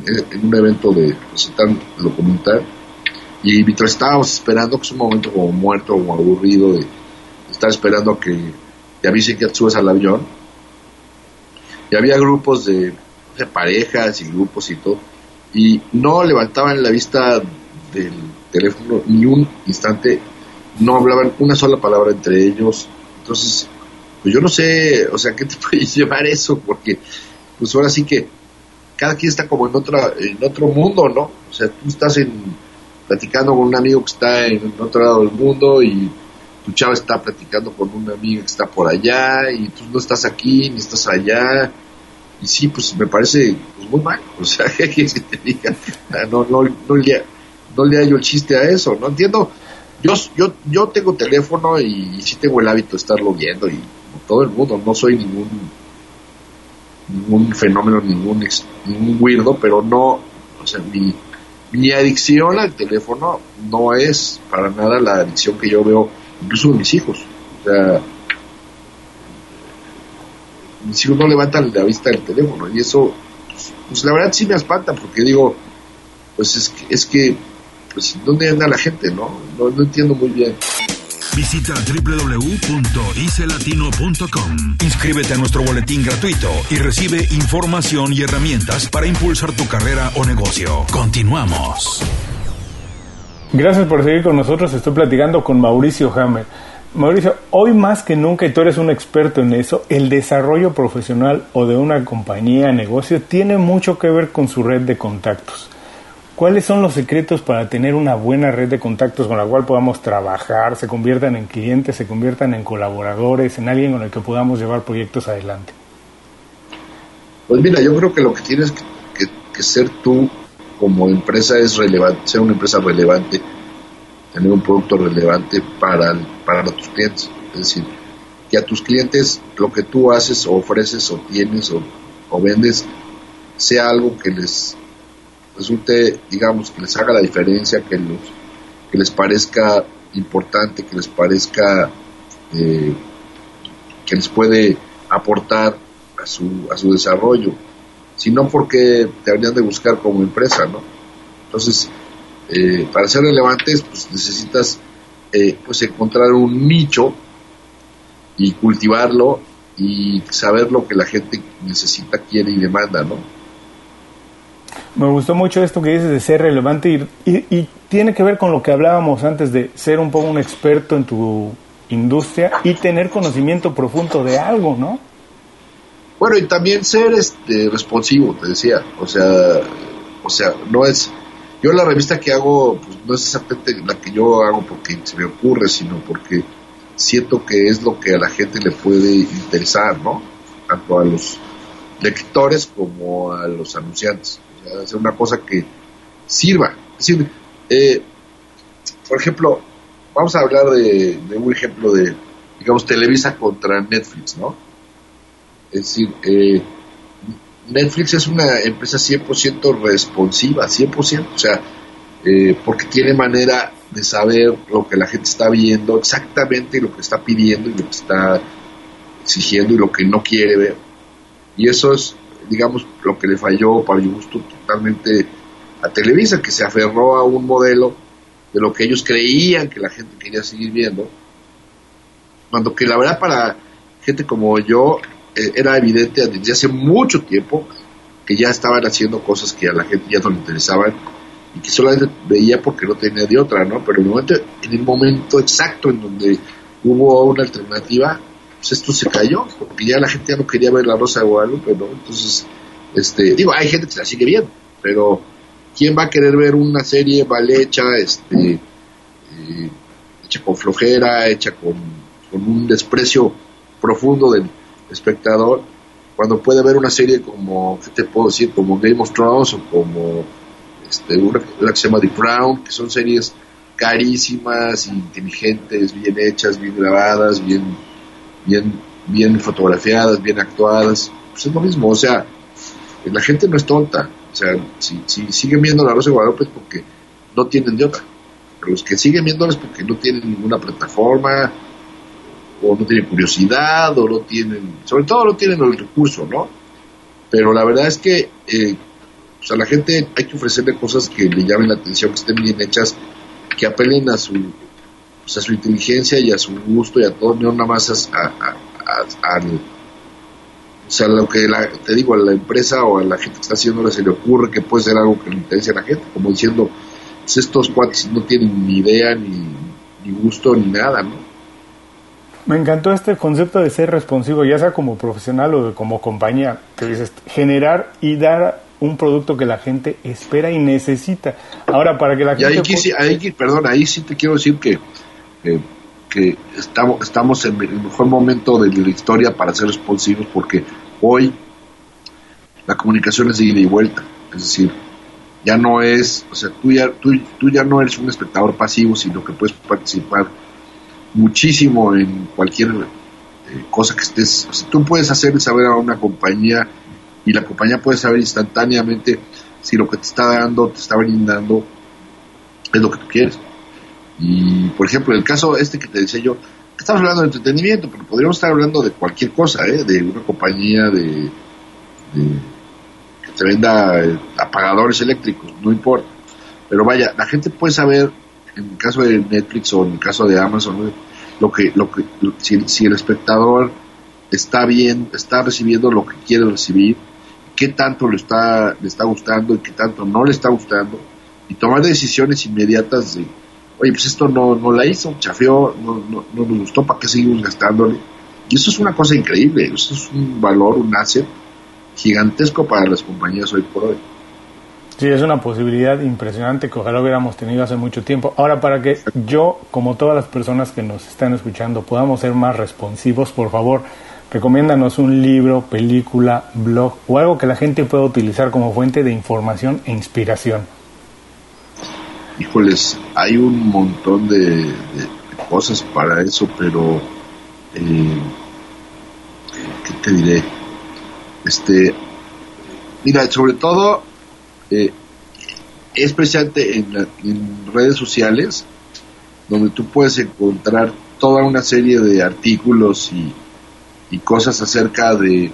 en un, evento de presentar documental y mientras estábamos esperando, que es un momento como muerto o aburrido de estar esperando que te avisen que subes al avión, y había grupos de, de, parejas y grupos y todo, y no levantaban la vista del teléfono ni un instante, no hablaban una sola palabra entre ellos, entonces, pues yo no sé, o sea, ¿qué te [laughs] puede llevar eso? Porque, pues ahora sí que cada quien está como en otra, en otro mundo, ¿no? O sea, tú estás en platicando con un amigo que está en otro lado del mundo y tu chava está platicando con una amiga que está por allá y tú no estás aquí ni estás allá y sí pues me parece pues, muy mal o sea [laughs] que te diga ah, no no no le no le hallo el chiste a eso no entiendo yo yo yo tengo teléfono y, sí tengo el hábito de estarlo viendo y todo el mundo no soy ningún ningún fenómeno ningún ningún weirdo pero no o sea mi mi adicción al teléfono no es para nada la adicción que yo veo incluso de mis hijos. O sea, mis hijos no levantan la vista del teléfono y eso, pues, la verdad sí me espanta porque digo, pues es que, es que pues ¿dónde anda la gente? No, no, no entiendo muy bien. Visita www.icelatino.com. Inscríbete a nuestro boletín gratuito y recibe información y herramientas para impulsar tu carrera o negocio. Continuamos. Gracias por seguir con nosotros. Estoy platicando con Mauricio Hammer. Mauricio, hoy más que nunca, y tú eres un experto en eso, el desarrollo profesional o de una compañía, negocio, tiene mucho que ver con su red de contactos. ¿Cuáles son los secretos para tener una buena red de contactos con la cual podamos trabajar, se conviertan en clientes, se conviertan en colaboradores, en alguien con el que podamos llevar proyectos adelante? Pues mira, yo creo que lo que tienes que, ser tú como empresa es relevante, ser una empresa relevante, tener un producto relevante para, para tus clientes. Es decir, que a tus clientes lo que tú haces o ofreces o tienes o vendes sea algo que les resulte, digamos, que les haga la diferencia, que, los, que les parezca importante, que les parezca eh, que les puede aportar a su, a su desarrollo, sino porque te habrían de buscar como empresa, ¿no? Entonces, eh, para ser relevantes, pues necesitas eh, pues encontrar un nicho y cultivarlo y saber lo que la gente necesita, quiere y demanda, ¿no? Me gustó mucho esto que dices de ser relevante y, y, tiene que ver con lo que hablábamos antes de ser un poco un experto en tu industria y tener conocimiento profundo de algo, ¿no? Bueno, y también ser este responsivo, te decía, o sea, o sea, no es yo la revista que hago pues, no es exactamente la que yo hago porque se me ocurre, sino porque siento que es lo que a la gente le puede interesar, ¿no? Tanto a los lectores como a los anunciantes. Hacer una cosa que sirva. Es decir, eh, por ejemplo, vamos a hablar de, un ejemplo de, digamos, Televisa contra Netflix, ¿no? Es decir, eh, Netflix es una empresa 100% responsiva, 100%, o sea, eh, porque tiene manera de saber lo que la gente está viendo, exactamente lo que está pidiendo y lo que está exigiendo y lo que no quiere ver. Y eso es, digamos, lo que le falló para mi totalmente a Televisa, que se aferró a un modelo de lo que ellos creían que la gente quería seguir viendo, cuando que la verdad para gente como yo eh, era evidente desde hace mucho tiempo que ya estaban haciendo cosas que a la gente ya no le interesaban y que solamente veía porque no tenía de otra, ¿no? Pero en el momento, en el momento exacto en donde hubo una alternativa, pues esto se cayó, porque ya la gente ya no quería ver la Rosa de Guadalupe, ¿no? Entonces, este, digo, hay gente que se la sigue viendo, pero ¿quién va a querer ver una serie mal hecha, este, eh, hecha con flojera, hecha con, con un desprecio profundo del espectador cuando puede ver una serie como, ¿qué te puedo decir? Como Game of Thrones o como este, una, que se llama The Crown, que son series carísimas, inteligentes, bien hechas, bien grabadas, bien, bien, bien fotografiadas, bien actuadas. Pues es lo mismo, o sea, la gente no es tonta. O sea, si, si siguen viendo La Rosa de Guadalupe es porque no tienen de otra. Pero los que siguen viéndola es porque no tienen ninguna plataforma, o no tienen curiosidad, o no tienen, sobre todo no tienen el recurso, ¿no? Pero la verdad es que eh, pues a la gente hay que ofrecerle cosas que le llamen la atención, que estén bien hechas, que apelen a su, pues a su inteligencia y a su gusto y a todo, no nada más a, a, o sea, lo que la, te digo, a la empresa o a la gente que está haciendo se le ocurre que puede ser algo que le interese a la gente, como diciendo, pues estos cuates no tienen ni idea, ni, ni gusto, ni nada, ¿no? Me encantó este concepto de ser responsivo, ya sea como profesional o como compañía, que dices, generar y dar un producto que la gente espera y necesita. Ahora, para que la gente... Ahí, perdón, ahí sí te quiero decir que, que estamos, estamos en el mejor momento de la historia para ser responsivos porque hoy la comunicación es de ida y vuelta. Es decir, ya no es, o sea, tú ya, tú, tú ya no eres un espectador pasivo, sino que puedes participar muchísimo en cualquier eh, cosa que estés. tú puedes hacer saber a una compañía y la compañía puede saber instantáneamente si lo que te está dando, te está brindando, es lo que tú quieres. Y, por ejemplo, el caso este que te decía yo, estamos hablando de entretenimiento, pero podríamos estar hablando de cualquier cosa, ¿eh? de una compañía de, que te venda eh, apagadores eléctricos, no importa. Pero vaya, la gente puede saber en el caso de Netflix o en el caso de Amazon, lo que, lo que, si, el espectador está bien, está recibiendo lo que quiere recibir, qué tanto le está, le está gustando y qué tanto no le está gustando, y tomar decisiones inmediatas de, oye, pues esto no, no la hizo, chafeó, no, no, no nos gustó, ¿para qué seguimos gastándole? Y eso es una cosa increíble, eso es un valor, un asset gigantesco para las compañías hoy por hoy. Sí, es una posibilidad impresionante que ojalá hubiéramos tenido hace mucho tiempo. Ahora, para que yo, como todas las personas que nos están escuchando, podamos ser más responsivos, por favor, recomiéndanos un libro, película, blog o algo que la gente pueda utilizar como fuente de información e inspiración. Híjoles, hay un montón de, cosas para eso, pero eh, ¿qué te diré? Este, mira, sobre todo eh, es presente en, redes sociales donde tú puedes encontrar toda una serie de artículos y, cosas acerca de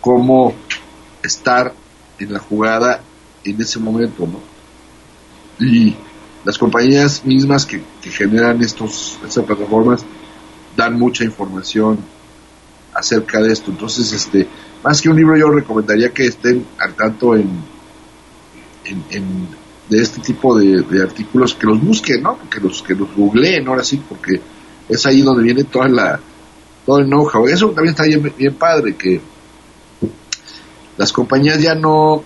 cómo estar en la jugada en ese momento, ¿no? Y las compañías mismas que, generan estos, estas plataformas dan mucha información acerca de esto. Entonces, este, más que un libro, yo recomendaría que estén al tanto en, en, de este tipo de, artículos, que los busquen, ¿no? Que los, que los googleen ahora sí, porque es ahí donde viene toda la, todo el know-how. Eso también está bien, bien padre, que las compañías ya no,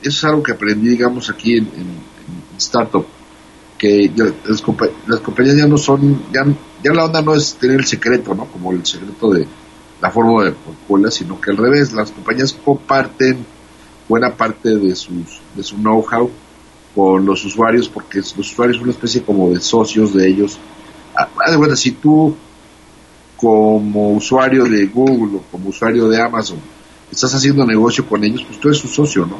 eso es algo que aprendí, digamos, aquí en, Startup, que las, compañías ya no son, ya, ya la onda no es tener el secreto, ¿no? Como el secreto de la fórmula de Coca-Cola, sino que al revés, las compañías comparten buena parte de, sus, de su know-how con los usuarios, porque los usuarios son una especie como de socios de ellos. Ah, de bueno, si tú como usuario de Google o como usuario de Amazon estás haciendo negocio con ellos, pues tú eres su socio, ¿no?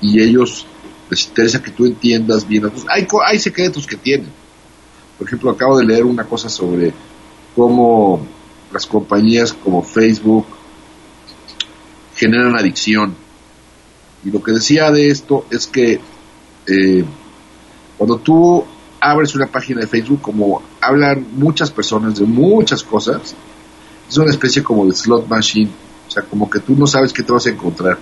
Y ellos les interesa que tú entiendas bien. hay, hay secretos que tienen. Por ejemplo, acabo de leer una cosa sobre cómo las compañías como Facebook generan adicción y lo que decía de esto es que eh, cuando tú abres una página de Facebook, como hablan muchas personas de muchas cosas, es una especie como de slot machine, o sea, como que tú no sabes qué te vas a encontrar.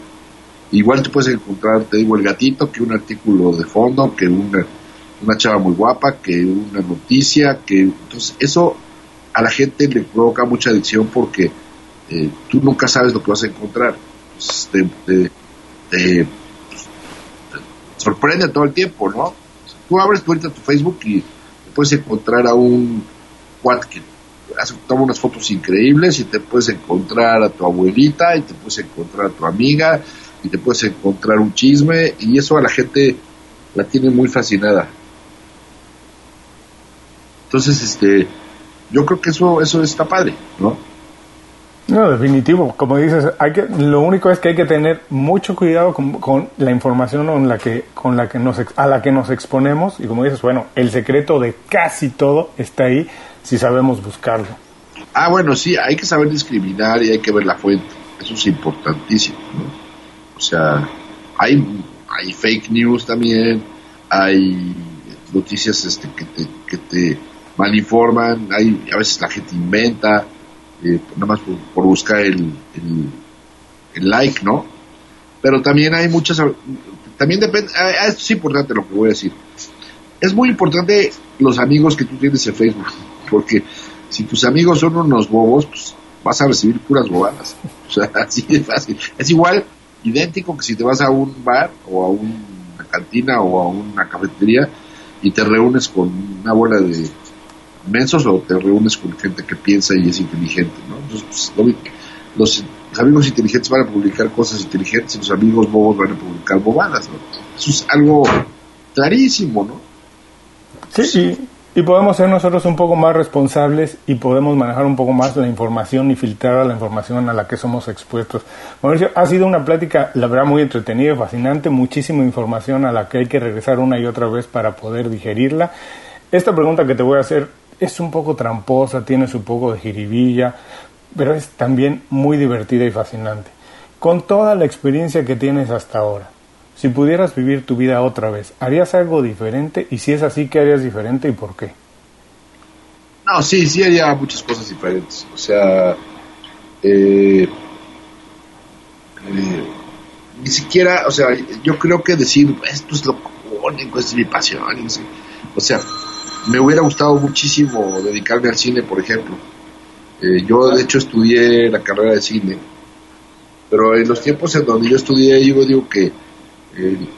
Igual tú puedes encontrar, te digo, el gatito, que un artículo de fondo, que una, una chava muy guapa, que una noticia, que entonces eso a la gente le provoca mucha adicción porque eh, tú nunca sabes lo que vas a encontrar. Entonces, te, sorprende todo el tiempo, ¿no? Tú abres ahorita tu Facebook y te puedes encontrar a un cuat que toma unas fotos increíbles y te puedes encontrar a tu abuelita y te puedes encontrar a tu amiga y te puedes encontrar un chisme y eso a la gente la tiene muy fascinada. Entonces, este, yo creo que eso, eso está padre, ¿no? No, definitivo. Como dices, hay que, lo único es que hay que tener mucho cuidado con, la información con la que, con la que nos, a la que nos exponemos. Y como dices, bueno, el secreto de casi todo está ahí si sabemos buscarlo. Ah, bueno, sí, hay que saber discriminar y hay que ver la fuente. Eso es importantísimo. ¿no? O sea, hay, hay fake news también, hay noticias este, que te, que te malinforman, hay, a veces la gente inventa eh, nada más por, buscar el, el, like, ¿no? Pero también hay muchas, también depende, ah, ah, esto es importante lo que voy a decir. Es muy importante los amigos que tú tienes en Facebook, porque si tus amigos son unos bobos, pues vas a recibir puras bobadas. O sea, [laughs] así de fácil. Es igual, idéntico que si te vas a un bar o a una cantina o a una cafetería y te reúnes con una bola de mensos o te reúnes con gente que piensa y es inteligente, ¿no? Entonces, pues, los, amigos inteligentes van a publicar cosas inteligentes y los amigos bobos van a publicar bobadas, ¿no? Eso es algo clarísimo, ¿no? Sí, y, y, podemos ser nosotros un poco más responsables y podemos manejar un poco más la información y filtrar la información a la que somos expuestos. Mauricio, ha sido una plática, la verdad, muy entretenida fascinante, muchísima información a la que hay que regresar una y otra vez para poder digerirla. Esta pregunta que te voy a hacer es un poco tramposa, tiene su poco de jiribilla, pero es también muy divertida y fascinante. Con toda la experiencia que tienes hasta ahora, si pudieras vivir tu vida otra vez, ¿harías algo diferente? Y si es así, ¿qué harías diferente y por qué? No, sí, sí haría muchas cosas diferentes. O sea, eh, eh, ni siquiera, o sea, yo creo que decir esto es lo único, es mi pasión. O sea, me hubiera gustado muchísimo dedicarme al cine, por ejemplo. Eh, yo, de hecho, estudié la carrera de cine, pero en los tiempos en donde yo estudié, yo digo que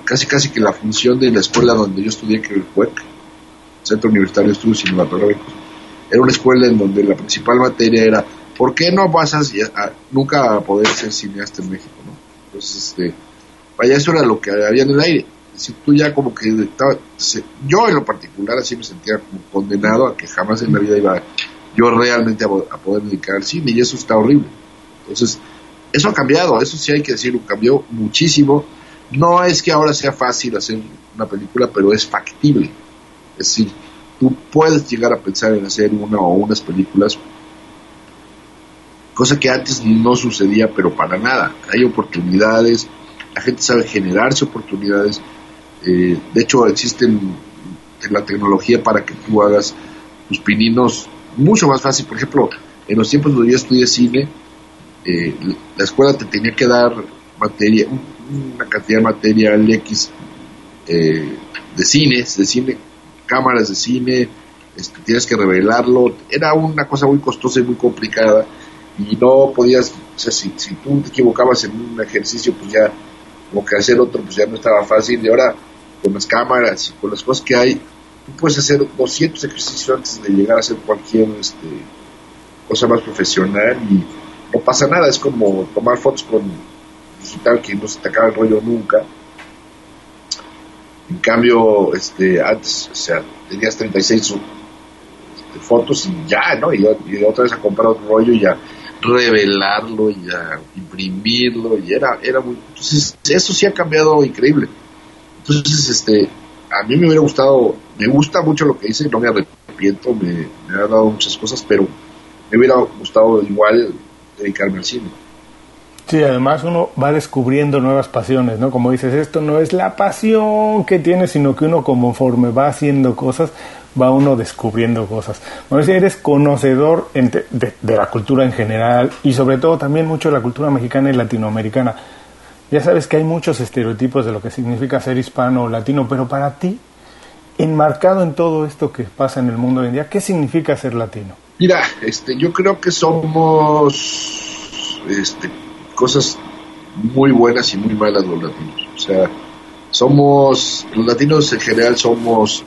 casi casi que la función de la escuela donde yo estudié, que era el CUEC, Centro Universitario de Estudios Cinematográficos, era una escuela en donde la principal materia era ¿por qué no vas a, nunca a poder ser cineasta en México? ¿no? Entonces, este, vaya, eso era lo que había en el aire. Si tú ya como que yo en lo particular así me sentía como condenado a que jamás en la vida iba yo realmente a, poder dedicar al cine y eso está horrible. Entonces, eso ha cambiado, eso sí hay que decirlo, cambió muchísimo. No es que ahora sea fácil hacer una película, pero es factible. Es decir, tú puedes llegar a pensar en hacer una o unas películas, cosa que antes no sucedía, pero para nada. Hay oportunidades, la gente sabe generarse oportunidades. Eh, de hecho, existen la tecnología para que tú hagas tus pininos mucho más fácil. Por ejemplo, en los tiempos donde yo estudié cine, eh, la escuela te tenía que dar materia, una cantidad de material X eh, de cines, de cine, cámaras de cine, este, tienes que revelarlo. Era una cosa muy costosa y muy complicada y no podías, o sea, si, si tú te equivocabas en un ejercicio, pues ya, como que hacer otro, pues ya no estaba fácil. Y ahora, con las cámaras y con las cosas que hay, tú puedes hacer 200 ejercicios antes de llegar a hacer cualquier este, cosa más profesional y no pasa nada, es como tomar fotos con digital que no se te el rollo nunca. En cambio, este, antes, o sea, tenías 36 este, fotos y ya, ¿no? Y, otra vez a comprar otro rollo y a revelarlo y a imprimirlo y era, era muy... Entonces, eso sí ha cambiado increíble. Entonces, este, a mí me hubiera gustado, me gusta mucho lo que hice, no me arrepiento, me ha dado muchas cosas, pero me hubiera gustado igual dedicarme al cine. Sí, además uno va descubriendo nuevas pasiones, ¿no? Como dices, esto no es la pasión que tiene, sino que uno conforme va haciendo cosas, va uno descubriendo cosas. si eres conocedor de, de, la cultura en general y sobre todo también mucho de la cultura mexicana y latinoamericana. Ya sabes que hay muchos estereotipos de lo que significa ser hispano o latino, pero para ti, enmarcado en todo esto que pasa en el mundo hoy en día, ¿qué significa ser latino? Mira, este, yo creo que somos este, cosas muy buenas y muy malas los latinos. O sea, somos, los latinos en general somos,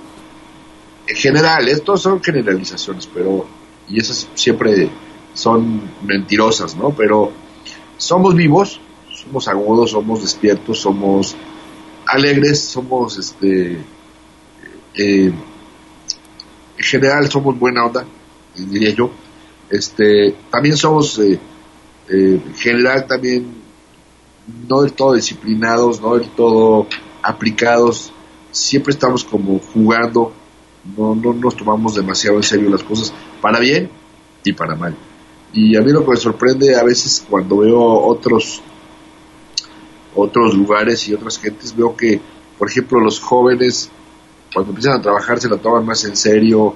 en general, estos son generalizaciones, pero, y esas siempre son mentirosas, ¿no? Pero somos vivos, somos agudos, somos despiertos, somos alegres, somos, este, eh, en general somos buena onda, diría yo. Este, también somos, eh, eh, en general, también no del todo disciplinados, no del todo aplicados. Siempre estamos como jugando, no, no nos tomamos demasiado en serio las cosas, para bien y para mal. Y a mí lo que me sorprende a veces cuando veo otros otros lugares y otras gentes, veo que, por ejemplo, los jóvenes, cuando empiezan a trabajar, se la toman más en serio,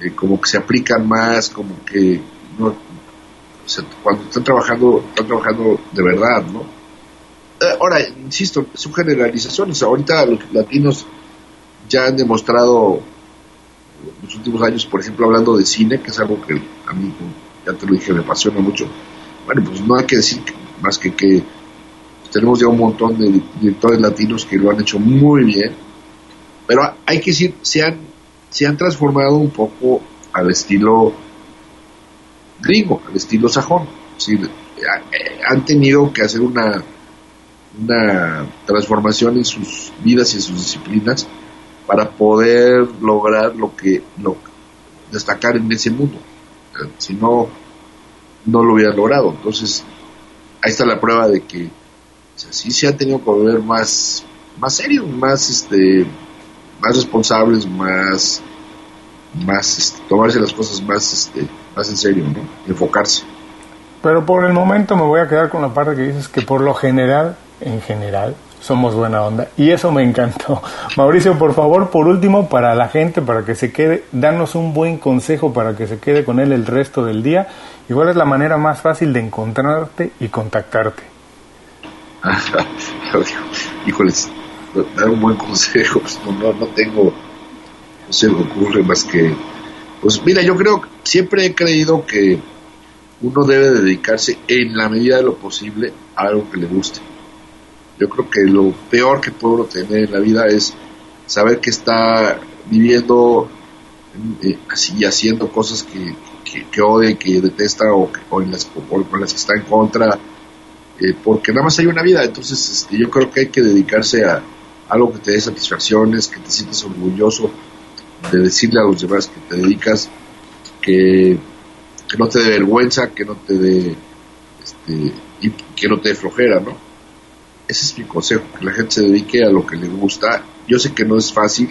eh, como que se aplican más, como que no, cuando están trabajando, están trabajando de verdad, ¿no? Eh, ahora, insisto, son generalizaciones. Ahorita los latinos ya han demostrado en los últimos años, por ejemplo, hablando de cine, que es algo que a mí, ya te lo dije, me apasiona mucho. Bueno, pues no hay que decir más que que tenemos ya un montón de directores latinos que lo han hecho muy bien, pero hay que decir, se han se han transformado un poco al estilo gringo, al estilo sajón. Eh, han tenido que hacer una, una transformación en sus vidas y en sus disciplinas para poder lograr lo que lo, destacar en ese mundo. Si no, no lo hubieran logrado. Entonces, ahí está la prueba de que sí se ha tenido que volver más, más serio, más este más responsables, más, más este, tomarse las cosas más, este, más en serio, ¿no? Enfocarse. Pero por el momento me voy a quedar con la parte que dices que por lo general, en general, somos buena onda. Y eso me encantó. [laughs] Mauricio, por favor, por último, para la gente, para que se quede, danos un buen consejo para que se quede con él el resto del día. ¿Y cuál es la manera más fácil de encontrarte y contactarte? [laughs] Híjoles, dar un buen consejo, pues no, no, tengo, no se me ocurre más que, pues mira, yo creo, siempre he creído que uno debe dedicarse en la medida de lo posible a algo que le guste. Yo creo que lo peor que puedo tener en la vida es saber que está viviendo eh, y haciendo cosas que, que, que odia, que detesta o, con las, con las que está en contra, eh, porque nada más hay una vida. Entonces, este, yo creo que hay que dedicarse a algo que te dé satisfacciones, que te sientas orgulloso de decirle a los demás que te dedicas, que, no te dé vergüenza, que no te dé, este, y que no te dé flojera, ¿no? Ese es mi consejo, que la gente se dedique a lo que le gusta. Yo sé que no es fácil,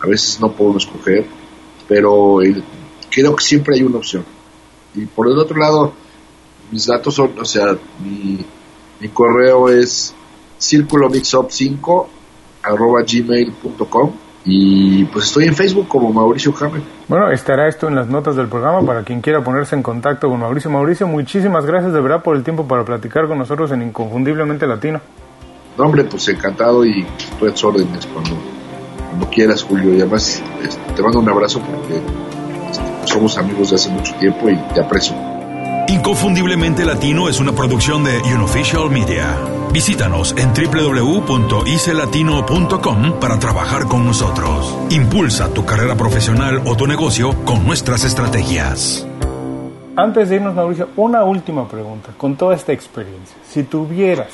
a veces no puedo escoger, pero creo que siempre hay una opción. Y por el otro lado, mis datos son, o sea, mi, mi correo es circulomixup5 arroba gmail.com y pues estoy en Facebook como Mauricio Hammer. Bueno, estará esto en las notas del programa para quien quiera ponerse en contacto con Mauricio. Mauricio, muchísimas gracias de verdad por el tiempo para platicar con nosotros en Inconfundiblemente Latino. No, hombre, pues encantado y tus órdenes cuando, cuando quieras, Julio. Y además este, te mando un abrazo porque somos amigos de hace mucho tiempo y te aprecio. Inconfundiblemente Latino es una producción de Unofficial Media. Visítanos en www.icelatino.com para trabajar con nosotros. Impulsa tu carrera profesional o tu negocio con nuestras estrategias. Antes de irnos, Mauricio, una última pregunta. Con toda esta experiencia, si tuvieras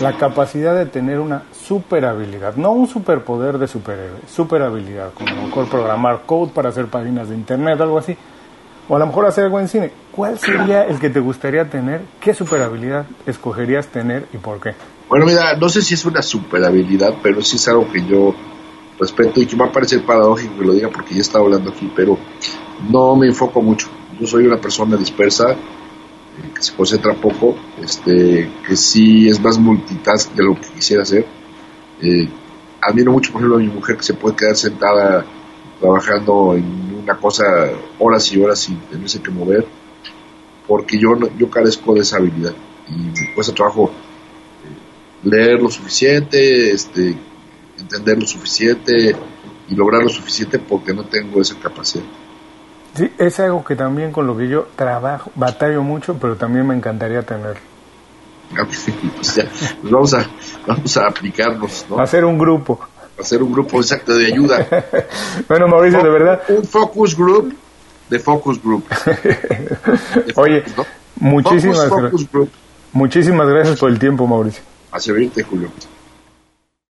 la capacidad de tener una super habilidad, no un superpoder de superhéroe, super habilidad, como a lo mejor programar code para hacer páginas de internet, algo así, o a lo mejor hacer algo en cine, ¿cuál sería el que te gustaría tener? ¿Qué super habilidad escogerías tener y por qué? Bueno, mira, no sé si es una super habilidad, pero sí es algo que yo respeto y que me va a parecer paradójico que lo diga porque ya estaba hablando aquí, pero no me enfoco mucho. Yo soy una persona dispersa, que se concentra poco, este, que sí es más multitask de lo que quisiera hacer. Eh, admiro mucho, por ejemplo, a mi mujer que se puede quedar sentada trabajando en una cosa horas y horas sin tenerse que mover, porque yo, yo carezco de esa habilidad y me cuesta trabajo eh, leer lo suficiente, este, entender lo suficiente y lograr lo suficiente porque no tengo esa capacidad. Sí, es algo que también con lo que yo trabajo, batallo mucho, pero también me encantaría tener. pues ya, pues vamos a, vamos a aplicarnos, ¿no? Hacer un grupo. Hacer un grupo exacto de ayuda. [laughs] bueno, Mauricio, de verdad. Un focus group de focus group. [laughs] De Oye, ¿no? muchísimas, focus, focus group. muchísimas gracias por el tiempo, Mauricio. A servirte, Julio.